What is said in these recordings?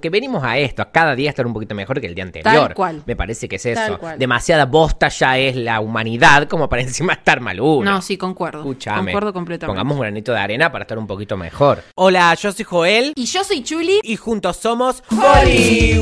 porque venimos a esto, a cada día estar un poquito mejor que el día anterior. Tal cual. Me parece que es Tal eso. cual. Demasiada bosta ya es la humanidad como para encima estar mal uno. No, sí, concuerdo. Escúchame. Concuerdo completamente. Pongamos un granito de arena para estar un poquito mejor. Hola, yo soy Joel Y yo soy Chuli. y juntos somos Holly.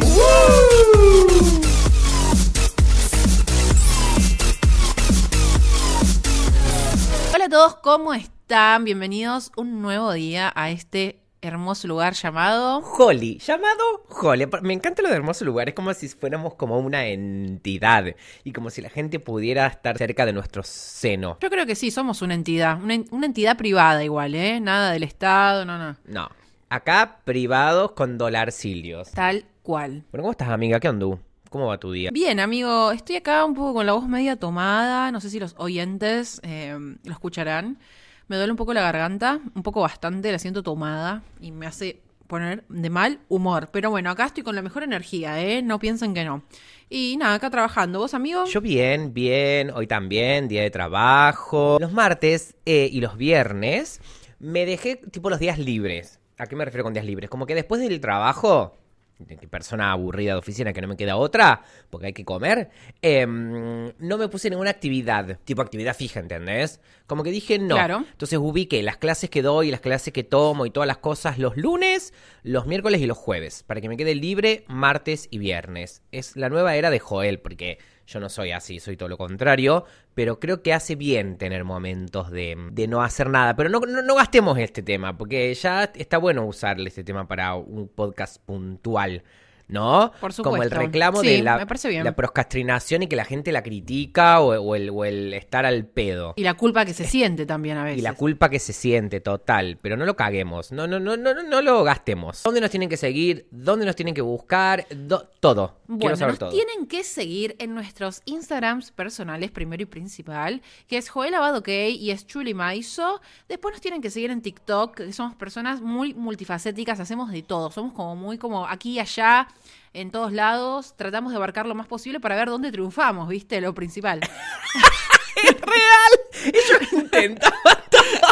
Hola a todos, ¿cómo están? Bienvenidos un nuevo día a este hermoso lugar llamado... Holly, llamado Holly. Me encanta lo de hermoso lugar, es como si fuéramos como una entidad y como si la gente pudiera estar cerca de nuestro seno. Yo creo que sí, somos una entidad. Una, una entidad privada igual, ¿eh? Nada del Estado, no, no. No, acá privados con dolarcillos. Tal cual. Bueno, ¿cómo estás, amiga? ¿Qué andú? ¿Cómo va tu día? Bien, amigo, estoy acá un poco con la voz media tomada. No sé si los oyentes eh, lo escucharán. Me duele un poco la garganta, un poco bastante, la siento tomada y me hace poner de mal humor. Pero bueno, acá estoy con la mejor energía, ¿eh? No piensen que no. Y nada, acá trabajando. ¿Vos, amigo? Yo bien, bien, hoy también, día de trabajo. Los martes eh, y los viernes me dejé tipo los días libres. ¿A qué me refiero con días libres? Como que después del trabajo, persona aburrida de oficina que no me queda otra, porque hay que comer, em, no me puse ninguna actividad, tipo actividad fija, ¿entendés? Como que dije no. Claro. Entonces ubiqué las clases que doy, las clases que tomo y todas las cosas los lunes, los miércoles y los jueves, para que me quede libre martes y viernes. Es la nueva era de Joel, porque yo no soy así, soy todo lo contrario, pero creo que hace bien tener momentos de, de no hacer nada. Pero no, no, no gastemos este tema, porque ya está bueno usarle este tema para un podcast puntual. ¿No? Por Como el supuesto. reclamo Sí, de la, la procrastinación y que la gente la critica o, o el, o el estar al pedo. Y la culpa que se siente también a veces. Y la culpa que se siente, total. Pero no lo caguemos. No, no, no, no, no, no lo gastemos. ¿Dónde nos tienen que seguir? ¿Dónde nos tienen que buscar? Do- todo. Quiero Bueno, saber nos todo. tienen que seguir en nuestros Instagrams personales, primero y principal, que es Joel Abad OK y es Chuli Maizo. Después nos tienen que seguir en TikTok, que somos personas muy multifacéticas, hacemos de todo. Somos como muy como aquí y allá, en todos lados. Tratamos de abarcar lo más posible para ver dónde triunfamos, ¿viste? Lo principal. Ellos intentaban.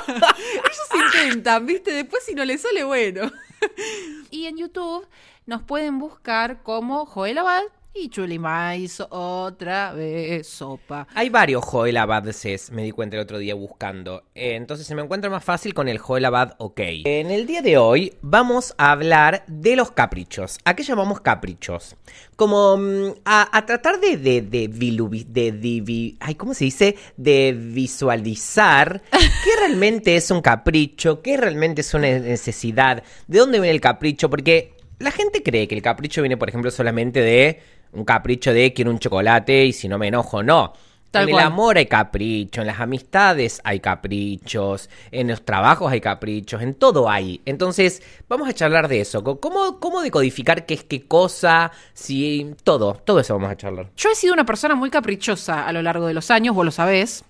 Ellos intentan, ¿viste? Después si no les sale, bueno. y en YouTube nos pueden buscar como Joel Abad y Chuli Maizo otra vez sopa. Hay varios Joel Abadses, me di cuenta el otro día buscando. Eh, entonces se me encuentra más fácil con el Joel Abad OK. En el día de hoy vamos a hablar de los caprichos. ¿A qué llamamos caprichos? Como mm, a, a tratar de, de, de, de divi- ay, ¿cómo se dice? De visualizar qué realmente es un capricho, qué realmente es una necesidad, de dónde viene el capricho, porque la gente cree que el capricho viene, por ejemplo, solamente de un capricho de quiero un chocolate y si no me enojo, no. Tal en cual. el amor hay capricho, en las amistades hay caprichos, en los trabajos hay caprichos, en todo hay. Entonces, vamos a charlar de eso. ¿Cómo, cómo decodificar qué es qué cosa? Si todo, todo eso vamos a charlar. Yo he sido una persona muy caprichosa a lo largo de los años, vos lo sabés.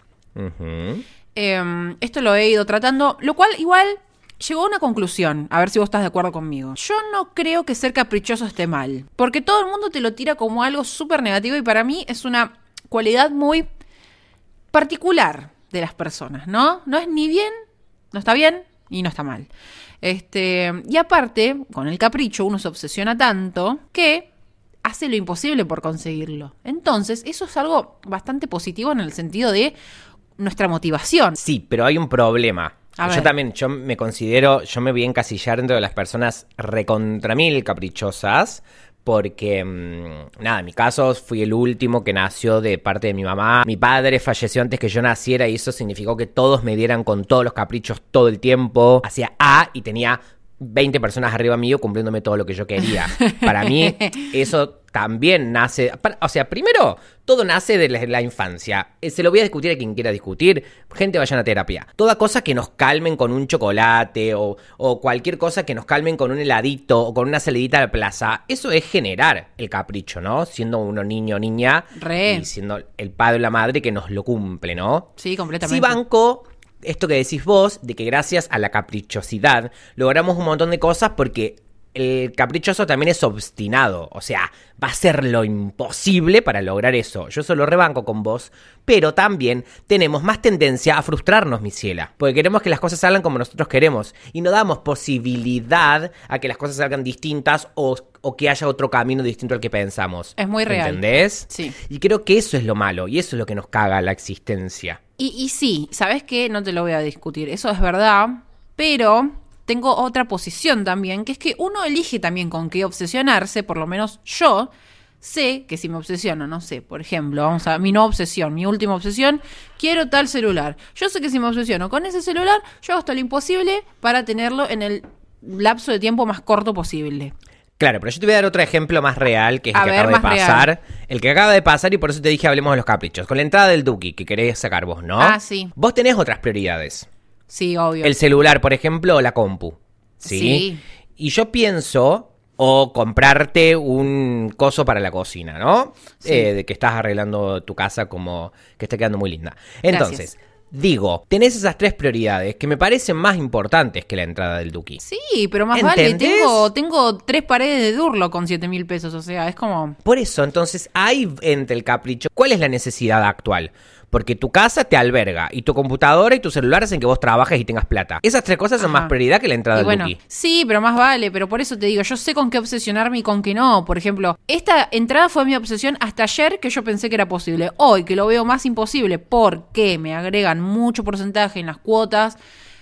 Eh, esto lo he ido tratando, lo cual igual llegó a una conclusión, a ver si vos estás de acuerdo conmigo. Yo no creo que ser caprichoso esté mal, porque todo el mundo te lo tira como algo súper negativo y para mí es una cualidad muy particular de las personas, ¿no? No es ni bien, no está bien y no está mal. Este, y aparte, con el capricho uno se obsesiona tanto que hace lo imposible por conseguirlo. Entonces, eso es algo bastante positivo en el sentido de nuestra motivación. Sí, pero hay un problema. A yo ver. también, yo me considero, yo me voy a encasillar dentro de las personas recontra mil caprichosas, porque, mm, nada, en mi caso fui el último que nació de parte de mi mamá. Mi padre falleció antes que yo naciera y eso significó que todos me dieran con todos los caprichos todo el tiempo. Hacía A y tenía 20 personas arriba mío cumpliéndome todo lo que yo quería. Para mí, eso también nace. O sea, primero, todo nace de la, la infancia. Eh, Se lo voy a discutir a quien quiera discutir. Gente, vayan a terapia. Toda cosa que nos calmen con un chocolate o, o cualquier cosa que nos calmen con un heladito o con una salidita a la plaza, eso es generar el capricho, ¿no? Siendo uno niño o niña Re. y siendo el padre o la madre que nos lo cumple, ¿no? Sí, completamente. Sí banco esto que decís vos, de que gracias a la caprichosidad logramos un montón de cosas porque el caprichoso también es obstinado, o sea, va a hacer lo imposible para lograr eso. Yo solo rebanco con vos, pero también tenemos más tendencia a frustrarnos, mi ciela, porque queremos que las cosas salgan como nosotros queremos y no damos posibilidad a que las cosas salgan distintas o, o que haya otro camino distinto al que pensamos. Es muy real. ¿Entendés? Sí. Y creo que eso es lo malo y eso es lo que nos caga la existencia. Y, y sí, ¿sabes qué? No te lo voy a discutir, eso es verdad, pero tengo otra posición también, que es que uno elige también con qué obsesionarse, por lo menos yo sé que si me obsesiono, no sé, por ejemplo, vamos a mi no obsesión, mi última obsesión, quiero tal celular. Yo sé que si me obsesiono con ese celular, yo hago hasta lo imposible para tenerlo en el lapso de tiempo más corto posible. Claro, pero yo te voy a dar otro ejemplo más real, que es A el que ver, acaba de pasar. El que acaba de pasar y por eso te dije hablemos de los caprichos. Con la entrada del Duki que querés sacar vos, ¿no? Ah, sí. Vos tenés otras prioridades. Sí, obvio. El celular, por ejemplo, o la compu. ¿Sí? Sí. Y yo pienso, o comprarte un coso para la cocina, ¿no? Sí. Eh, de que estás arreglando tu casa como que está quedando muy linda. Entonces, Gracias. digo, tenés esas tres prioridades que me parecen más importantes que la entrada del Duki. Sí, pero más vale, tengo, tengo tres paredes de Durlo con 7 mil pesos, o sea, es como... Por eso, entonces, ahí entre el capricho. ¿Cuál es la necesidad actual? Porque tu casa te alberga y tu computadora y tu celular hacen que vos trabajes y tengas plata. Esas tres cosas son Ajá. más prioridad que la entrada Y del bueno, Duki. sí, pero más vale, pero por eso te digo, yo sé con qué obsesionarme y con qué no. Por ejemplo, esta entrada fue mi obsesión hasta ayer que yo pensé que era posible. Hoy que lo veo más imposible porque me agregan mucho porcentaje en las cuotas,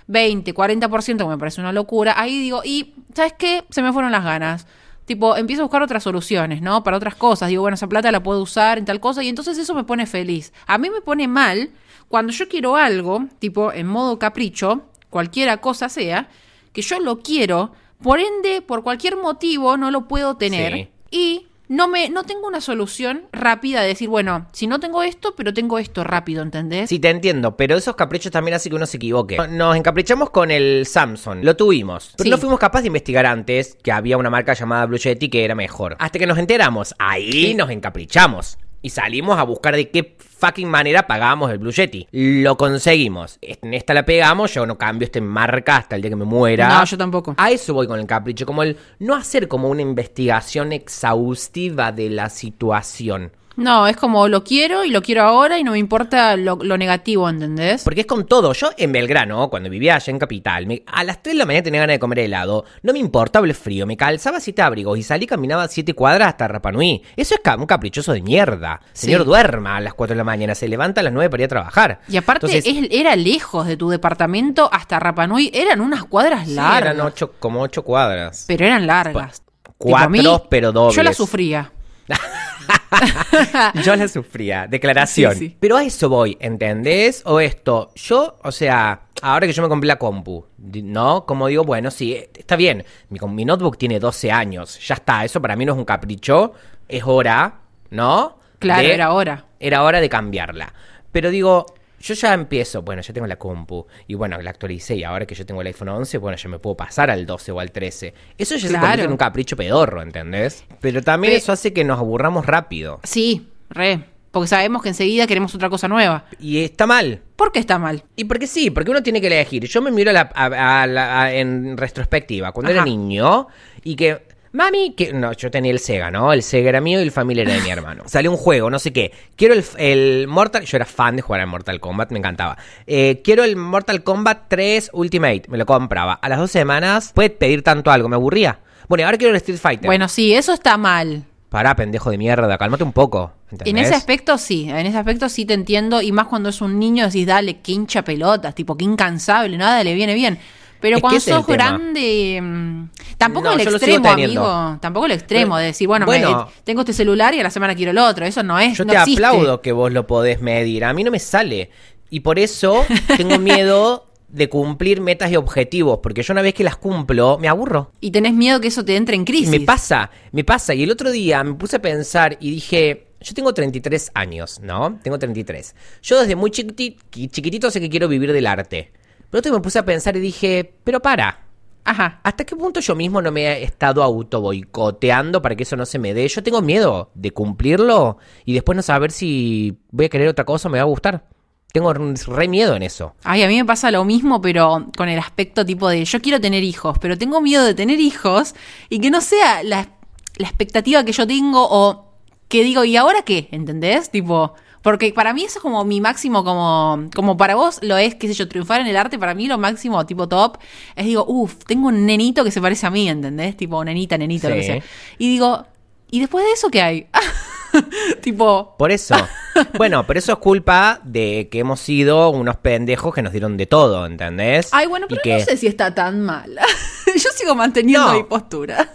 20, 40%, que me parece una locura. Ahí digo, y ¿sabes qué? Se me fueron las ganas. Tipo, empiezo a buscar otras soluciones, ¿no? Para otras cosas. Digo, bueno, esa plata la puedo usar en tal cosa y entonces eso me pone feliz. A mí me pone mal cuando yo quiero algo, tipo en modo capricho, cualquiera cosa sea, que yo lo quiero, por ende, por cualquier motivo no lo puedo tener Sí. y no me no tengo una solución rápida de decir, bueno, si no tengo esto, pero tengo esto rápido, ¿entendés? Sí, te entiendo, pero esos caprichos también hacen que uno se equivoque. Nos encaprichamos con el Samsung, lo tuvimos, pero Sí. no fuimos capaces de investigar antes que había una marca llamada Blue Yeti que era mejor. Hasta que nos enteramos, ahí nos encaprichamos. Y salimos a buscar de qué fucking manera pagábamos el Blue Yeti. Lo conseguimos. En esta la pegamos, yo no cambio esta marca hasta el día que me muera. No, yo tampoco. A eso voy con el capricho, como el no hacer como una investigación exhaustiva de la situación. No, es como lo quiero y lo quiero ahora y no me importa lo, lo negativo, ¿entendés? Porque es con todo. Yo en Belgrano, cuando vivía allá en Capital, me- a las 3 de la mañana tenía ganas de comer helado. No me importaba el frío. Me calzaba siete abrigos y salí caminaba siete cuadras hasta Rapanui. Eso es un caprichoso de mierda. Señor, Sí. duerma a las 4 de la mañana. Se levanta a las 9 para ir a trabajar. Y aparte Entonces, es- era lejos de tu departamento hasta Rapanui, eran unas cuadras sí, largas. eran ocho, como 8 cuadras. Pero eran largas. Cuatro, pero dobles. Yo la sufría. Yo la sufría. Declaración. Sí, sí. Pero a eso voy, ¿entendés? O esto, yo, o sea, ahora que yo me compré la compu, ¿no? Como digo, bueno, sí, está bien. Mi, notebook tiene 12 años. Ya está, eso para mí no es un capricho. Es hora, ¿no? Claro, De- era hora. Era hora de cambiarla. Pero digo, yo ya empiezo, bueno, ya tengo la compu. Y bueno, la actualicé. Y ahora que yo tengo el iPhone 11, bueno, ya me puedo pasar al 12 o al 13. Eso ya se Claro. convierte en un capricho pedorro, ¿entendés? Pero también eso hace que nos aburramos rápido. Sí, re. Porque sabemos que enseguida queremos otra cosa nueva. Y está mal. ¿Por qué está mal? Y porque sí, porque uno tiene que elegir. Yo me miro a la- a- a en retrospectiva, cuando era niño, y que... Mami, que no, yo tenía el Sega, ¿no? El Sega era mío y el Family era de mi hermano. Salió un juego, no sé qué. Quiero el, el Mortal... Yo era fan de jugar al Mortal Kombat, me encantaba. Eh, quiero el Mortal Kombat 3 Ultimate, me lo compraba. A las dos semanas, puede pedir tanto algo, me aburría. Bueno, y ahora quiero el Street Fighter. Bueno, sí, eso está mal. Pará, pendejo de mierda, cálmate un poco. En ese aspecto sí, en ese aspecto sí te entiendo. Y más cuando es un niño decís, dale, que hincha pelotas, tipo, que incansable, nada le viene bien. Pero Es cuando sos grande, mm, tampoco No, el extremo, amigo. Tampoco el extremo de decir, bueno, Bueno. me- tengo este celular y a la semana quiero el otro. Eso no es. Yo no te existe. aplaudo que vos lo podés medir. A mí no me sale. Y por eso tengo miedo de cumplir metas y objetivos. Porque yo una vez que las cumplo, me aburro. Y tenés miedo que eso te entre en crisis. me pasa, me pasa. Y el otro día me puse a pensar y dije, yo tengo 33 años, ¿no? Tengo 33. Yo desde muy chiquiti- chiquitito sé que quiero vivir del arte. Pero otro me puse a pensar y dije, pero para. Ajá. ¿Hasta qué punto yo mismo no me he estado auto boicoteando para que eso no se me dé? Yo tengo miedo de cumplirlo y después no saber si voy a querer otra cosa o me va a gustar. tengo re miedo en eso. Ay, a mí me pasa lo mismo, pero con el aspecto tipo de yo quiero tener hijos, pero tengo miedo de tener hijos y que no sea la, la expectativa que yo tengo o que digo, ¿y ahora qué? ¿Entendés? Tipo, porque para mí eso es como mi máximo, como, como para vos lo es, qué sé yo, triunfar en el arte, para mí lo máximo, tipo top, es digo, uff, tengo un nenito que se parece a mí, ¿entendés? Tipo, nenita, nenito, lo que sea. Y digo, ¿y después de eso qué hay? tipo, Por eso. bueno, pero eso es culpa de que hemos sido unos pendejos que nos dieron de todo, ¿entendés? ay, bueno, Y pero que- no sé si está tan mal. yo sigo manteniendo No. mi postura.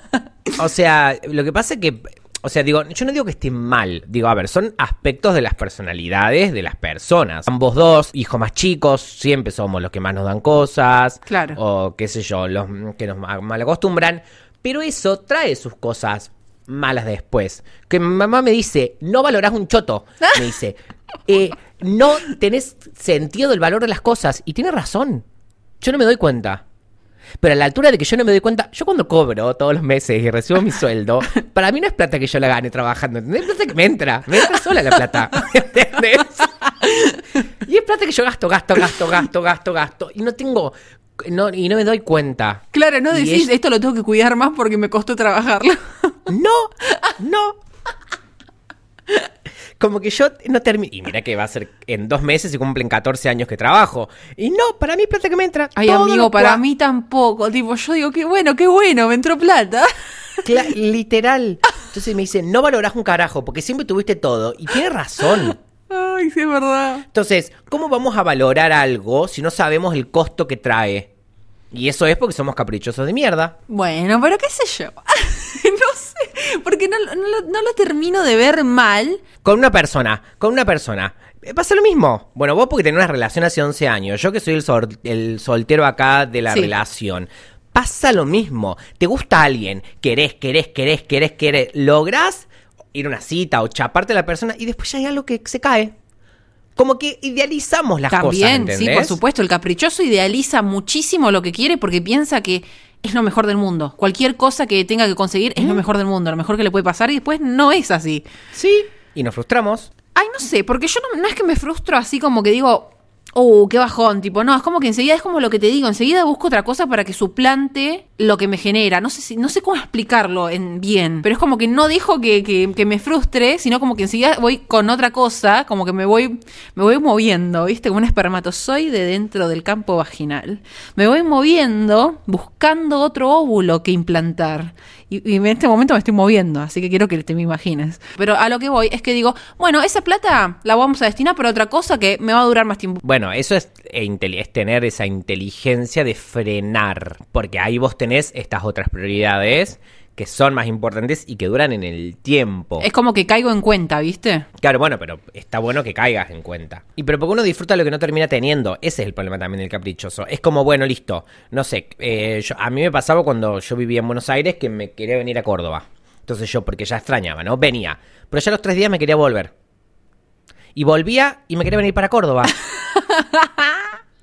O sea, lo que pasa es que, o sea, digo, yo no digo que esté mal. Digo, a ver, son aspectos de las personalidades de las personas. Ambos dos, hijos más chicos, siempre somos los que más nos dan cosas. Claro. O qué sé yo, los que nos ma- mal acostumbran. Pero eso trae sus cosas malas después. Que mi mamá me dice, no valorás un choto. Me dice, "Eh, no tenés sentido del valor de las cosas. Y tiene razón. Yo no me doy cuenta. Pero a la altura de que yo no me doy cuenta, yo cuando cobro todos los meses y recibo mi sueldo, para mí no es plata que yo la gane trabajando, ¿entendés? Es plata que me entra, me entra sola la plata, ¿entendés? Y es plata que yo gasto, gasto, gasto, gasto, gasto, gasto, y no tengo, no, y no me doy cuenta. Claro, no decís, es- esto lo tengo que cuidar más porque me costó trabajarlo. No, no. Como que yo no termino. Y mira que va a ser en dos meses y cumplen 14 años que trabajo. Y no, para mí plata que me entra. Ay, todo amigo, para mí tampoco. Tipo, yo digo, qué bueno, qué bueno, me entró plata. Cla- literal. Entonces me dice, no valorás un carajo porque siempre tuviste todo. Y tiene razón. Ay, sí, es verdad. Entonces, ¿cómo vamos a valorar algo si no sabemos el costo que trae? Y eso es porque somos caprichosos de mierda. Bueno, pero qué sé yo. no porque no, no lo- no lo termino de ver mal. Con una persona, con una persona. eh, Pasa lo mismo. Bueno, vos porque tenés una relación hace 11 años. Yo que soy el, sol- el soltero acá de la Sí. relación. Pasa lo mismo. Te gusta alguien. Querés, querés, querés, querés, querés. Lográs ir a una cita o chaparte a la persona y después ya hay algo que se cae. Como que idealizamos las cosas, También, sí, por supuesto. El caprichoso idealiza muchísimo lo que quiere porque piensa que es lo mejor del mundo. Cualquier cosa que tenga que conseguir es lo mejor del mundo, lo mejor que le puede pasar y después no es así. Sí. Y nos frustramos. Ay, no sé, porque yo no, no es que me frustro así como que digo, oh, qué bajón, tipo, no, es como que enseguida es como lo que te digo, enseguida busco otra cosa para que suplante lo que me genera. No sé si, no sé cómo explicarlo en bien, pero es como que no dejo que, que- me frustre, sino como que enseguida voy con otra cosa, como que me voy, me voy moviendo, ¿viste? Como un espermatozoide dentro del campo vaginal. Me voy moviendo buscando otro óvulo que implantar. Y, y en este momento me estoy moviendo, así que quiero que te me imagines. Pero a lo que voy es que digo, bueno, esa plata la vamos a destinar para otra cosa que me va a durar más tiempo. Bueno, eso es, intel- es tener esa inteligencia de frenar. Porque ahí vos tenés estas otras prioridades que son más importantes y que duran en el tiempo. Es como que caigo en cuenta, ¿viste? Claro, bueno, pero está bueno que caigas en cuenta. Y pero porque uno disfruta lo que no termina teniendo. Ese es el problema también del caprichoso. Es como, bueno, listo. No sé, eh, yo- a mí me pasaba cuando yo vivía en Buenos Aires que me quería venir a Córdoba. Entonces yo, porque ya extrañaba, ¿no? Venía. Pero ya los tres días me quería volver. Y volvía y me quería venir para Córdoba.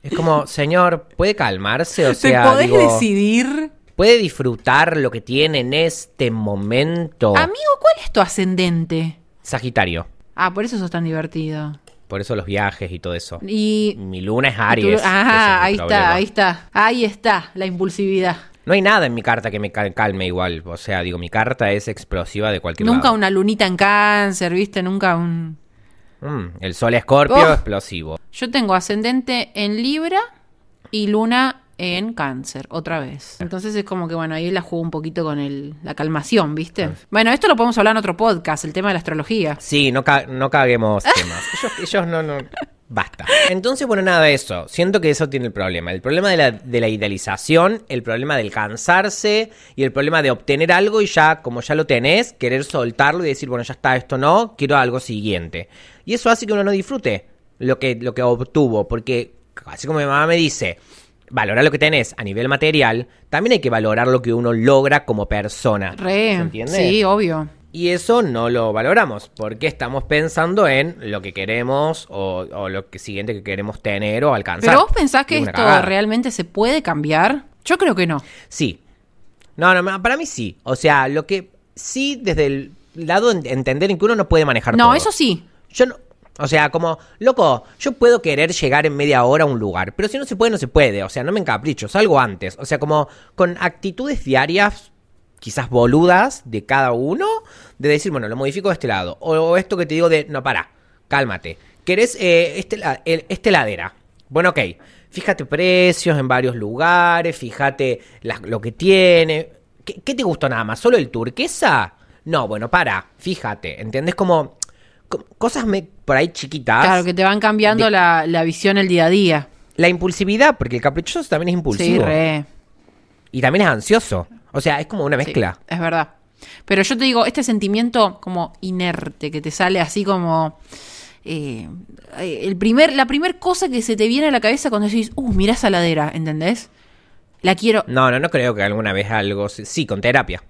es como, señor, ¿puede calmarse? O sea, ¿Te podés digo, decidir? ¿puede disfrutar lo que tiene en este momento? Amigo, ¿cuál es tu ascendente? Sagitario. Ah, por eso sos tan divertido. Por eso los viajes y todo eso. Y... Mi luna es Aries. es mi ahí problema. está, ahí está. Ahí está, la impulsividad. No hay nada en mi carta que me cal- calme igual. O sea, digo, mi carta es explosiva de cualquier Nunca lado. una lunita en cáncer, ¿viste? Nunca un... Mm, el sol escorpio, Oh. explosivo. Yo tengo ascendente en Libra y luna en Cáncer, otra vez. Entonces es como que, bueno, ahí la juego un poquito con el, la calmación, ¿viste? Bueno, esto lo podemos hablar en otro podcast, el tema de la astrología. Sí, no, ca- no caguemos temas. Ellos, ellos no, no. Basta. Entonces, bueno, nada de eso. Siento que eso tiene el problema. El problema de la, de la idealización, el problema del cansarse y el problema de obtener algo y ya, como ya lo tenés, querer soltarlo y decir, bueno, ya está, esto no, quiero algo siguiente. Y eso hace que uno no disfrute lo que, lo que obtuvo, porque así como mi mamá me dice, valora lo que tenés a nivel material, también hay que valorar lo que uno logra como persona. ¿Se Re, entiende? sí, obvio. Y eso no lo valoramos, porque estamos pensando en lo que queremos o, o lo que siguiente que queremos tener o alcanzar. Pero vos pensás que esto cagada. realmente se puede cambiar? Yo creo que no. Sí. No, no, para mí sí. O sea, lo que sí desde el lado de entender en que uno no puede manejar No, todo. eso sí. Yo no, O sea, como, loco, yo puedo querer llegar en media hora a un lugar, pero si no se puede, no se puede. O sea, no me encapricho, salgo antes. O sea, como con actitudes diarias, quizás boludas de cada uno, de decir, bueno, lo modifico de este lado. O esto que te digo de, no, para, cálmate. ¿Querés eh, este, el- este heladera? Bueno, ok. Fíjate precios en varios lugares, fíjate lo que tiene. ¿Qué, qué te gustó nada más? ¿Solo el turquesa? No, bueno, para, fíjate. ¿Entendés? Como co- cosas me- por ahí chiquitas. Claro, que te van cambiando De- la, la visión el día a día. La impulsividad, porque el caprichoso también es Sí, impulsivo. re. Y también es ansioso. O sea, es como una Sí, mezcla. es verdad. Pero yo te digo, este sentimiento como inerte, que te sale así como... eh, el primer, la primer cosa que se te viene a la cabeza cuando decís, uh, mirá esa ladera, ¿entendés? La quiero... No, no, no creo que alguna vez algo... Sí, con terapia.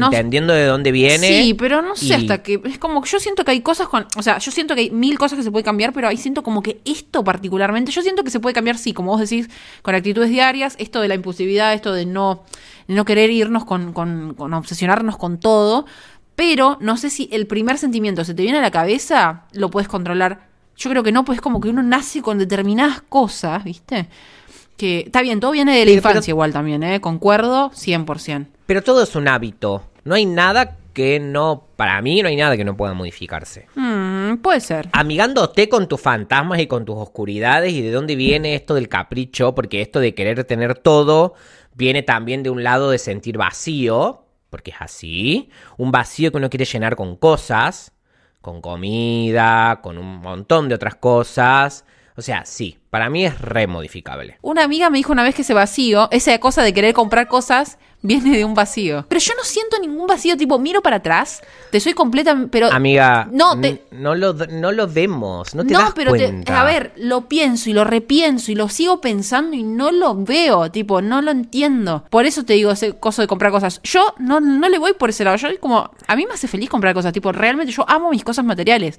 No- Entendiendo de dónde viene. Sí, pero no sé y- hasta que. Es como que yo siento que hay cosas con. O sea, yo siento que hay mil cosas que se puede cambiar, pero ahí siento como que esto particularmente. Yo siento que se puede cambiar, sí, como vos decís, con actitudes diarias. Esto de la impulsividad, esto de no, no querer irnos con, con, con obsesionarnos con todo. Pero no sé si el primer sentimiento se te viene a la cabeza, lo puedes controlar. Yo creo que no, pues es como que uno nace con determinadas cosas, ¿viste? Que está bien, todo viene de la pero- infancia igual también, ¿eh? Concuerdo 100%. Pero todo es un hábito. No hay nada que no... Para mí no hay nada que no pueda modificarse. Mm, puede ser. amigándote con tus fantasmas y con tus oscuridades y de dónde viene esto del capricho, porque esto de querer tener todo viene también de un lado de sentir vacío, porque es así, un vacío que uno quiere llenar con cosas, con comida, con un montón de otras cosas. O sea, sí, para mí es remodificable. Una amiga me dijo una vez que ese vacío, esa cosa de querer comprar cosas, viene de un vacío. Pero yo no siento ningún vacío, tipo, miro para atrás, te soy completa, pero... Amiga, No, te- no, lo, no lo vemos, no te no, das pero te- a ver, lo pienso y lo repienso y lo sigo pensando y no lo veo, tipo, no lo entiendo. Por eso te digo ese coso de comprar cosas. Yo no, no le voy por ese lado. Yo como, a mí me hace feliz comprar cosas, tipo, realmente yo amo mis cosas materiales.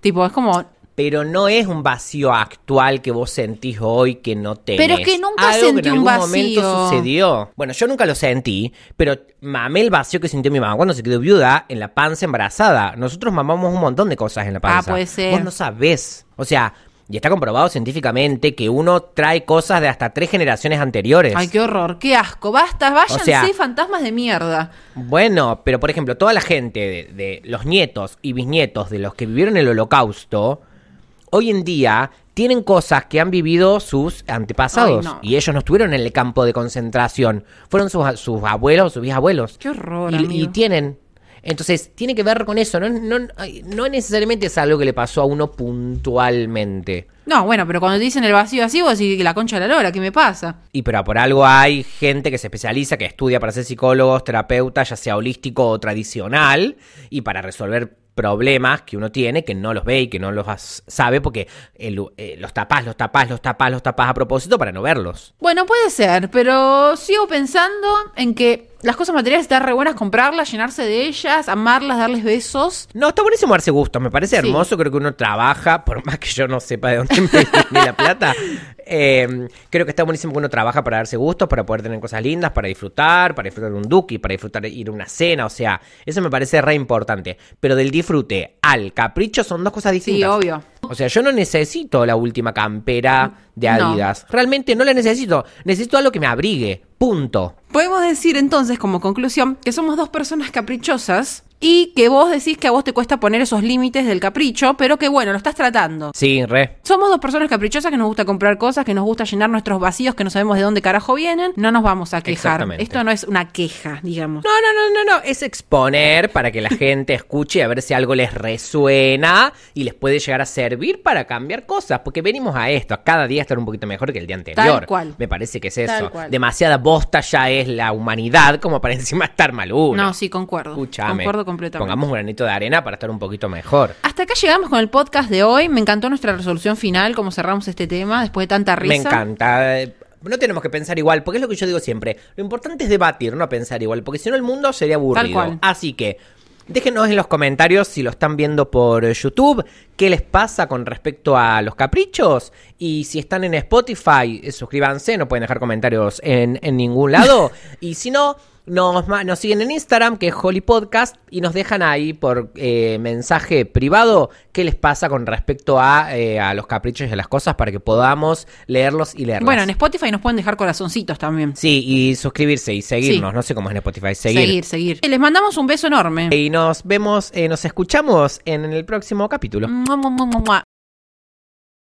Tipo, es como, Pero no es un vacío actual que vos sentís hoy que no tenés. Pero es que nunca Algo sentí que en un algún momento vacío. sucedió. Bueno, yo nunca lo sentí, pero mamé el vacío que sintió mi mamá cuando se quedó viuda en la panza embarazada. Nosotros mamamos un montón de cosas en la panza. Ah, puede ser. Vos no sabés. O sea, y está comprobado científicamente que uno trae cosas de hasta tres generaciones anteriores. ay, qué horror, qué asco, basta, váyanse sea- fantasmas de mierda. Bueno, pero por ejemplo, toda la gente de, de los nietos y bisnietos de los que vivieron el holocausto, hoy en día tienen cosas que han vivido sus antepasados. Ay, no. Y ellos no estuvieron en el campo de concentración. Fueron sus, sus abuelos, sus bisabuelos. Qué horror, Y, tienen. Entonces, tiene que ver con eso. No, no, no necesariamente es algo que le pasó a uno puntualmente. No, bueno, pero cuando te dicen el vacío así, vos decís la concha de la lora, ¿qué me pasa? Y pero por algo hay gente que se especializa, que estudia para ser psicólogos, terapeutas, ya sea holístico o tradicional, y para resolver problemas que uno tiene, que no los ve y que no los sabe, porque el- eh, los tapás, los tapás, los tapás, los tapás a propósito para no verlos. Bueno, puede ser, pero sigo pensando en que las cosas materiales están re buenas comprarlas, llenarse de ellas, amarlas, darles besos. No, está buenísimo darse gusto, me parece Sí. hermoso, creo que uno trabaja, por más que yo no sepa de dónde me viene la plata, eh, creo que está buenísimo que uno trabaja para darse gustos, para poder tener cosas lindas, para disfrutar, para disfrutar de un duki, para disfrutar de ir a una cena, o sea, eso me parece re importante, pero del disfrute al capricho son dos cosas distintas. Sí, obvio. O sea, yo no necesito la última campera de No. Adidas, realmente no la necesito, necesito algo que me abrigue, punto. Podemos decir entonces, como conclusión, que somos dos personas caprichosas y que vos decís que a vos te cuesta poner esos límites del capricho, pero que bueno, lo estás tratando. Sí, re. Somos dos personas caprichosas que nos gusta comprar cosas, que nos gusta llenar nuestros vacíos, que no sabemos de dónde carajo vienen. No nos vamos a quejar. Exactamente. Esto no es una queja, digamos. No, no, no, no, no. Es exponer para que la gente escuche y a ver si algo les resuena y les puede llegar a servir para cambiar cosas. Porque venimos a esto, a cada día estar un poquito mejor que el día anterior. Tal cual. Me parece que es Tal eso. cual. Demasiada bosta ya es la humanidad como para encima estar mal uno. No, sí, concuerdo. Escúchame. Concuerdo completamente. Pongamos un granito de arena para estar un poquito mejor. Hasta acá llegamos con el podcast de hoy. Me encantó nuestra resolución final, cómo cerramos este tema después de tanta risa. Me encanta. Eh, No tenemos que pensar igual, porque es lo que yo digo siempre. Lo importante es debatir, no pensar igual, porque si no el mundo sería aburrido. cual. Así que déjenos en los comentarios si lo están viendo por YouTube, qué les pasa con respecto a los caprichos. Y si están en Spotify, eh, suscríbanse, no pueden dejar comentarios en, en ningún lado. y si no, nos, nos siguen en Instagram, que es Holy Podcast, y nos dejan ahí por eh, mensaje privado qué les pasa con respecto a, eh, a los caprichos y a las cosas para que podamos leerlos y leerlos. Bueno, en Spotify nos pueden dejar corazoncitos también. Sí, y suscribirse y seguirnos. Sí. No sé cómo es en Spotify. Seguir. seguir, seguir. Les mandamos un beso enorme. Y nos vemos, eh, nos escuchamos en el próximo capítulo. Mua, mua, mua.